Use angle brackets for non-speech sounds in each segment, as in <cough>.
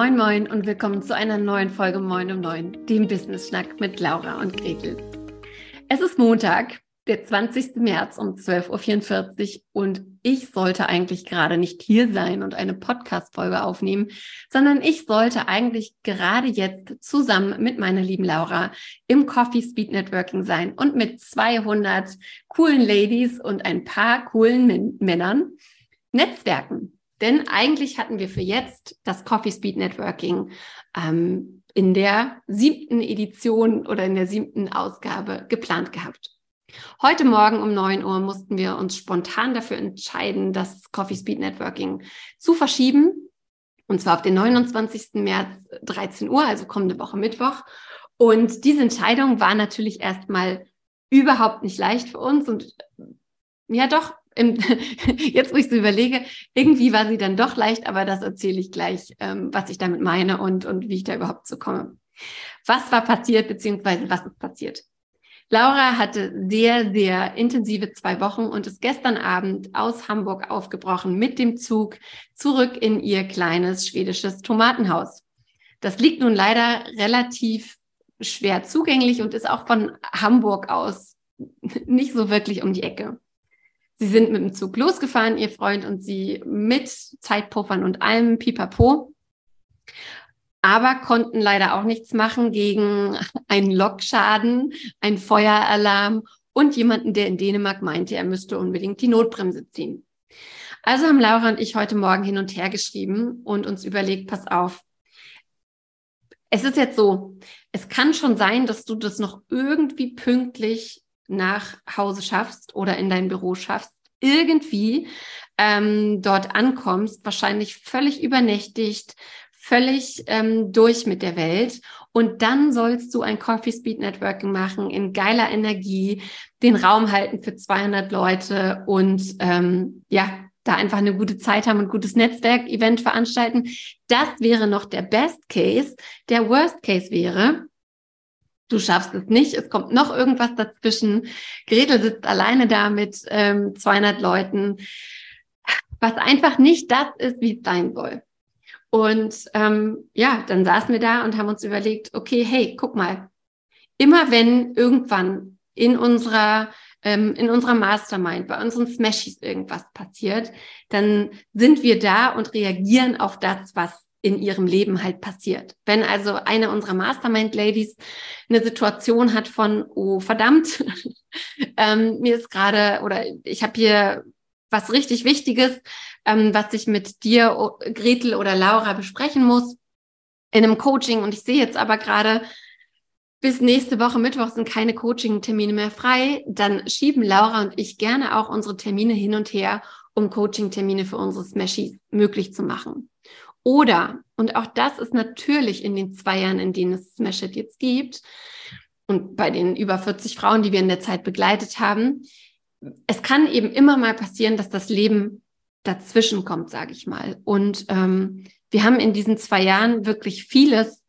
Moin Moin und willkommen zu einer neuen Folge Moin um Neun, dem Business Schnack mit Laura und Gretel. Es ist Montag, der 20. März um 12.44 Uhr und ich sollte eigentlich gerade nicht hier sein und eine Podcast-Folge aufnehmen, sondern ich sollte eigentlich gerade jetzt zusammen mit meiner lieben Laura im Coffee Speed Networking sein und mit 200 coolen Ladies und ein paar coolen Männern Netzwerken. Denn eigentlich hatten wir für jetzt das Coffee Speed Networking ähm, in der siebten Edition oder in der siebten Ausgabe geplant gehabt. Heute Morgen um neun Uhr mussten wir uns spontan dafür entscheiden, das Coffee Speed Networking zu verschieben. Und zwar auf den 29. März 13 Uhr, also kommende Woche Mittwoch. Und diese Entscheidung war natürlich erstmal überhaupt nicht leicht für uns und ja doch, im, <laughs> jetzt wo ich so überlege, irgendwie war sie dann doch leicht, aber das erzähle ich gleich, ähm, was ich damit meine und, und wie ich da überhaupt zu komme. Was war passiert, beziehungsweise was ist passiert? Laura hatte sehr, sehr intensive zwei Wochen und ist gestern Abend aus Hamburg aufgebrochen mit dem Zug zurück in ihr kleines schwedisches Tomatenhaus. Das liegt nun leider relativ schwer zugänglich und ist auch von Hamburg aus <laughs> nicht so wirklich um die Ecke. Sie sind mit dem Zug losgefahren, ihr Freund und sie mit Zeitpuffern und allem Pipapo, aber konnten leider auch nichts machen gegen einen Lokschaden, einen Feueralarm und jemanden, der in Dänemark meinte, er müsste unbedingt die Notbremse ziehen. Also haben Laura und ich heute Morgen hin und her geschrieben und uns überlegt, pass auf, es ist jetzt so, es kann schon sein, dass du das noch irgendwie pünktlich nach Hause schaffst oder in dein Büro schaffst, irgendwie ähm, dort ankommst, wahrscheinlich völlig übernächtigt, völlig ähm, durch mit der Welt. Und dann sollst du ein Coffee Speed Networking machen in geiler Energie, den Raum halten für 200 Leute und ähm, ja, da einfach eine gute Zeit haben und gutes Netzwerk-Event veranstalten. Das wäre noch der Best Case. Der Worst Case wäre, du schaffst es nicht, es kommt noch irgendwas dazwischen. Gretel sitzt alleine da mit ähm, 200 Leuten, was einfach nicht das ist, wie es sein soll. Und ähm, ja, dann saßen wir da und haben uns überlegt, okay, hey, guck mal, immer wenn irgendwann in unserer ähm, in unserer Mastermind, bei unseren Smashies irgendwas passiert, dann sind wir da und reagieren auf das, was in ihrem Leben halt passiert. Wenn also eine unserer Mastermind-Ladies eine Situation hat von, oh verdammt, <laughs> ähm, mir ist gerade oder ich habe hier was richtig Wichtiges, ähm, was ich mit dir, Gretel oder Laura besprechen muss in einem Coaching und ich sehe jetzt aber gerade, bis nächste Woche Mittwoch sind keine Coaching-Termine mehr frei, dann schieben Laura und ich gerne auch unsere Termine hin und her, um Coaching-Termine für unsere Smashies möglich zu machen. Oder, und auch das ist natürlich in den zwei Jahren, in denen es Smash It jetzt gibt, und bei den über 40 Frauen, die wir in der Zeit begleitet haben, es kann eben immer mal passieren, dass das Leben dazwischen kommt, sage ich mal. Und ähm, wir haben in diesen zwei Jahren wirklich vieles,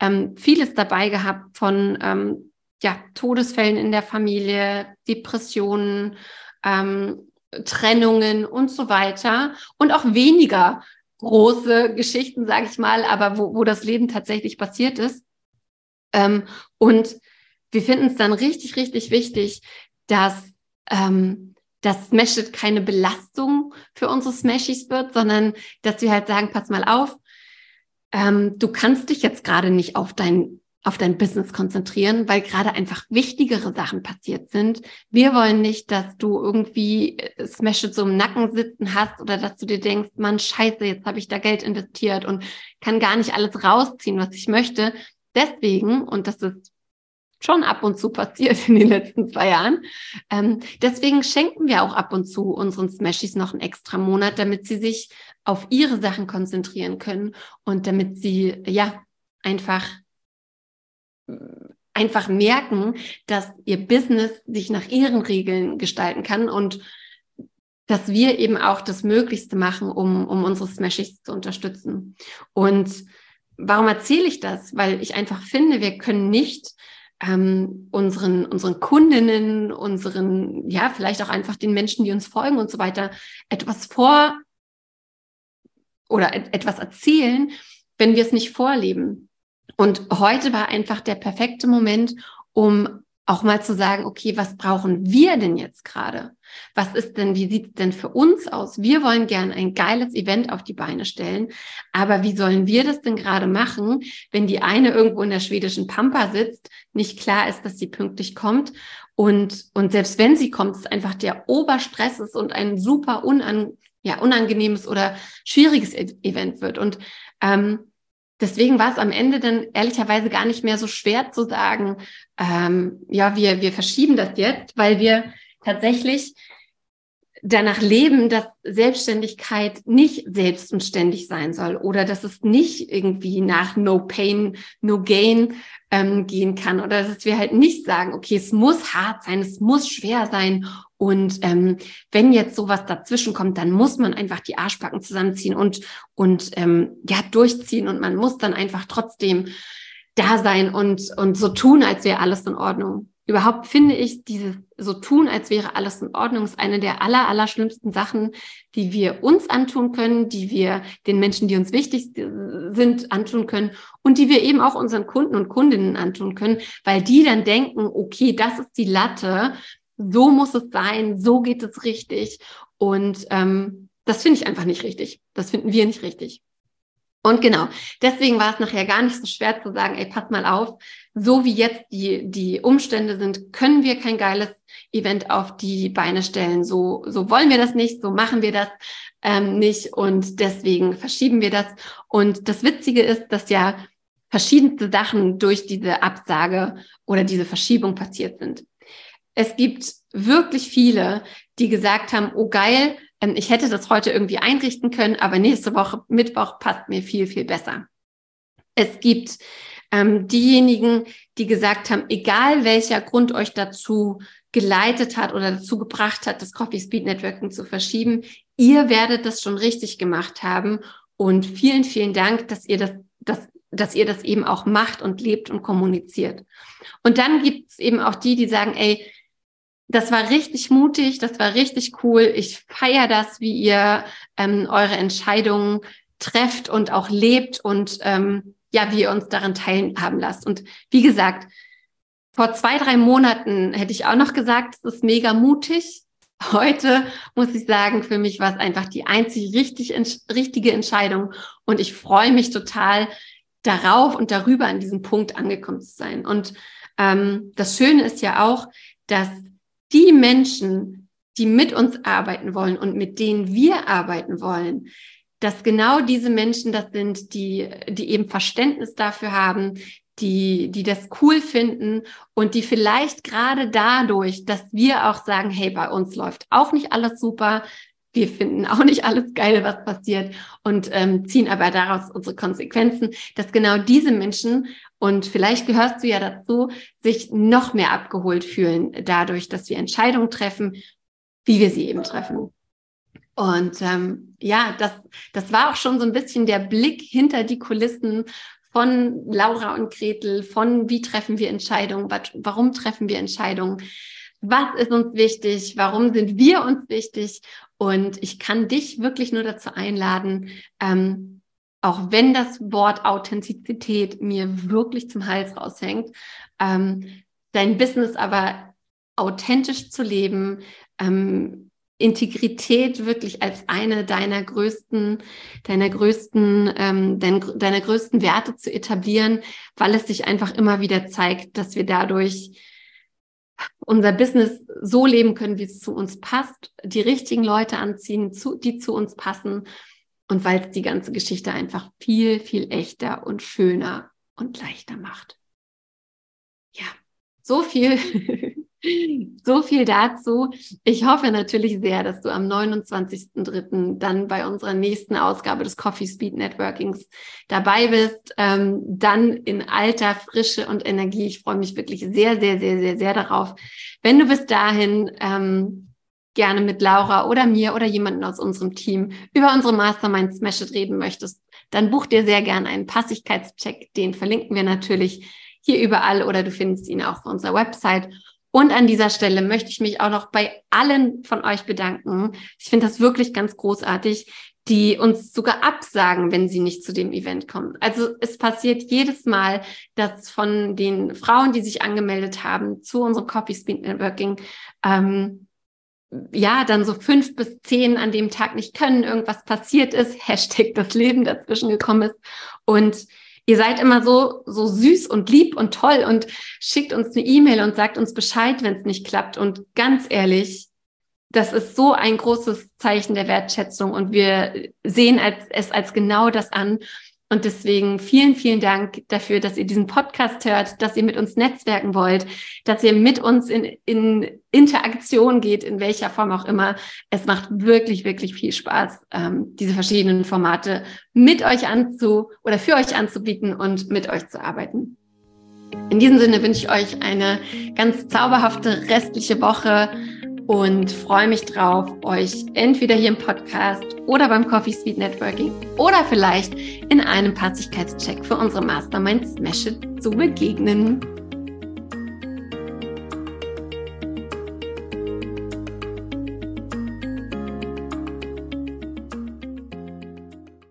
ähm, vieles dabei gehabt von ähm, ja, Todesfällen in der Familie, Depressionen, ähm, Trennungen und so weiter und auch weniger große Geschichten, sage ich mal, aber wo, wo das Leben tatsächlich passiert ist. Ähm, und wir finden es dann richtig, richtig wichtig, dass ähm, das Smash keine Belastung für unsere Smashies wird, sondern dass wir halt sagen, pass mal auf, ähm, du kannst dich jetzt gerade nicht auf dein auf dein Business konzentrieren, weil gerade einfach wichtigere Sachen passiert sind. Wir wollen nicht, dass du irgendwie äh, Smash so im Nacken sitzen hast oder dass du dir denkst, Mann, scheiße, jetzt habe ich da Geld investiert und kann gar nicht alles rausziehen, was ich möchte. Deswegen, und das ist schon ab und zu passiert in den letzten zwei Jahren. Ähm, deswegen schenken wir auch ab und zu unseren Smashies noch einen extra Monat, damit sie sich auf ihre Sachen konzentrieren können und damit sie ja einfach einfach merken, dass ihr Business sich nach ihren Regeln gestalten kann und dass wir eben auch das Möglichste machen, um, um unsere Smashies zu unterstützen. Und warum erzähle ich das? Weil ich einfach finde, wir können nicht ähm, unseren, unseren Kundinnen, unseren, ja, vielleicht auch einfach den Menschen, die uns folgen und so weiter, etwas vor oder et etwas erzählen, wenn wir es nicht vorleben. Und heute war einfach der perfekte Moment, um auch mal zu sagen, okay, was brauchen wir denn jetzt gerade? Was ist denn, wie sieht es denn für uns aus? Wir wollen gern ein geiles Event auf die Beine stellen, aber wie sollen wir das denn gerade machen, wenn die eine irgendwo in der schwedischen Pampa sitzt, nicht klar ist, dass sie pünktlich kommt und, und selbst wenn sie kommt, es einfach der Oberstress ist und ein super unan, ja, unangenehmes oder schwieriges e Event wird. Und ähm, deswegen war es am Ende dann ehrlicherweise gar nicht mehr so schwer zu sagen, ähm, ja, wir, wir verschieben das jetzt, weil wir tatsächlich danach leben, dass Selbstständigkeit nicht selbstständig sein soll oder dass es nicht irgendwie nach No Pain, No Gain ähm, gehen kann oder dass wir halt nicht sagen, okay, es muss hart sein, es muss schwer sein. Und ähm, wenn jetzt sowas dazwischen kommt, dann muss man einfach die Arschbacken zusammenziehen und und ähm, ja durchziehen und man muss dann einfach trotzdem da sein und und so tun, als wäre alles in Ordnung überhaupt finde ich, dieses so tun, als wäre alles in Ordnung, ist eine der aller, aller schlimmsten Sachen, die wir uns antun können, die wir den Menschen, die uns wichtig sind, antun können und die wir eben auch unseren Kunden und Kundinnen antun können, weil die dann denken, okay, das ist die Latte, so muss es sein, so geht es richtig. Und ähm, das finde ich einfach nicht richtig. Das finden wir nicht richtig. Und genau, deswegen war es nachher gar nicht so schwer zu sagen, ey, pass mal auf, so wie jetzt die, die Umstände sind, können wir kein geiles Event auf die Beine stellen. So, so wollen wir das nicht, so machen wir das ähm, nicht und deswegen verschieben wir das. Und das Witzige ist, dass ja verschiedenste Sachen durch diese Absage oder diese Verschiebung passiert sind. Es gibt wirklich viele, die gesagt haben, oh geil, ähm, ich hätte das heute irgendwie einrichten können, aber nächste Woche Mittwoch passt mir viel, viel besser. Es gibt ähm, diejenigen, die gesagt haben, egal welcher Grund euch dazu geleitet hat oder dazu gebracht hat, das Coffee Speed Networking zu verschieben, ihr werdet das schon richtig gemacht haben. Und vielen, vielen Dank, dass ihr das, das dass ihr das eben auch macht und lebt und kommuniziert. Und dann gibt es eben auch die, die sagen, ey, das war richtig mutig, das war richtig cool. Ich feiere das, wie ihr ähm, eure Entscheidungen trefft und auch lebt und ähm, ja, wie ihr uns daran teilhaben lasst. Und wie gesagt, vor zwei, drei Monaten hätte ich auch noch gesagt, es ist mega mutig. Heute muss ich sagen, für mich war es einfach die einzig richtig, richtige Entscheidung. Und ich freue mich total darauf und darüber an diesem Punkt angekommen zu sein. Und ähm, das Schöne ist ja auch, dass die Menschen, die mit uns arbeiten wollen und mit denen wir arbeiten wollen, dass genau diese Menschen das sind, die, die eben Verständnis dafür haben, die, die das cool finden und die vielleicht gerade dadurch, dass wir auch sagen, hey, bei uns läuft auch nicht alles super, wir finden auch nicht alles geil, was passiert und ähm, ziehen aber daraus unsere Konsequenzen, dass genau diese Menschen und vielleicht gehörst du ja dazu, sich noch mehr abgeholt fühlen dadurch, dass wir Entscheidungen treffen, wie wir sie eben treffen. Und ähm, ja, das, das war auch schon so ein bisschen der Blick hinter die Kulissen von Laura und Gretel, von wie treffen wir Entscheidungen, warum treffen wir Entscheidungen, was ist uns wichtig, warum sind wir uns wichtig. Und ich kann dich wirklich nur dazu einladen, ähm, auch wenn das Wort Authentizität mir wirklich zum Hals raushängt, ähm, dein Business aber authentisch zu leben, ähm, Integrität wirklich als eine deiner größten, deiner größten, ähm, dein, deiner größten Werte zu etablieren, weil es sich einfach immer wieder zeigt, dass wir dadurch unser Business so leben können, wie es zu uns passt, die richtigen Leute anziehen, zu, die zu uns passen und weil es die ganze Geschichte einfach viel, viel echter und schöner und leichter macht. Ja, so viel, <laughs> so viel dazu. Ich hoffe natürlich sehr, dass du am 29.03. dann bei unserer nächsten Ausgabe des Coffee Speed Networkings dabei bist. Ähm, dann in alter Frische und Energie. Ich freue mich wirklich sehr, sehr, sehr, sehr, sehr darauf. Wenn du bis dahin ähm, gerne mit Laura oder mir oder jemanden aus unserem Team über unsere Mastermind Smash It reden möchtest, dann buch dir sehr gerne einen Passigkeitscheck. Den verlinken wir natürlich hier überall oder du findest ihn auch auf unserer Website. Und an dieser Stelle möchte ich mich auch noch bei allen von euch bedanken. Ich finde das wirklich ganz großartig, die uns sogar absagen, wenn sie nicht zu dem Event kommen. Also es passiert jedes Mal, dass von den Frauen, die sich angemeldet haben zu unserem Coffee Speed Networking, ähm, ja, dann so fünf bis zehn an dem Tag nicht können, irgendwas passiert ist, <laughs> Hashtag das Leben dazwischen gekommen ist. Und ihr seid immer so, so süß und lieb und toll und schickt uns eine E-Mail und sagt uns Bescheid, wenn es nicht klappt. Und ganz ehrlich, das ist so ein großes Zeichen der Wertschätzung und wir sehen als, es als genau das an. Und deswegen vielen, vielen Dank dafür, dass ihr diesen Podcast hört, dass ihr mit uns netzwerken wollt, dass ihr mit uns in, in Interaktion geht, in welcher Form auch immer. Es macht wirklich, wirklich viel Spaß, ähm, diese verschiedenen Formate mit euch anzu oder für euch anzubieten und mit euch zu arbeiten. In diesem Sinne wünsche ich euch eine ganz zauberhafte restliche Woche und freue mich drauf, euch entweder hier im Podcast oder beim Coffee Sweet Networking oder vielleicht in einem Patzigkeitscheck für unsere Mastermind Smash It zu begegnen.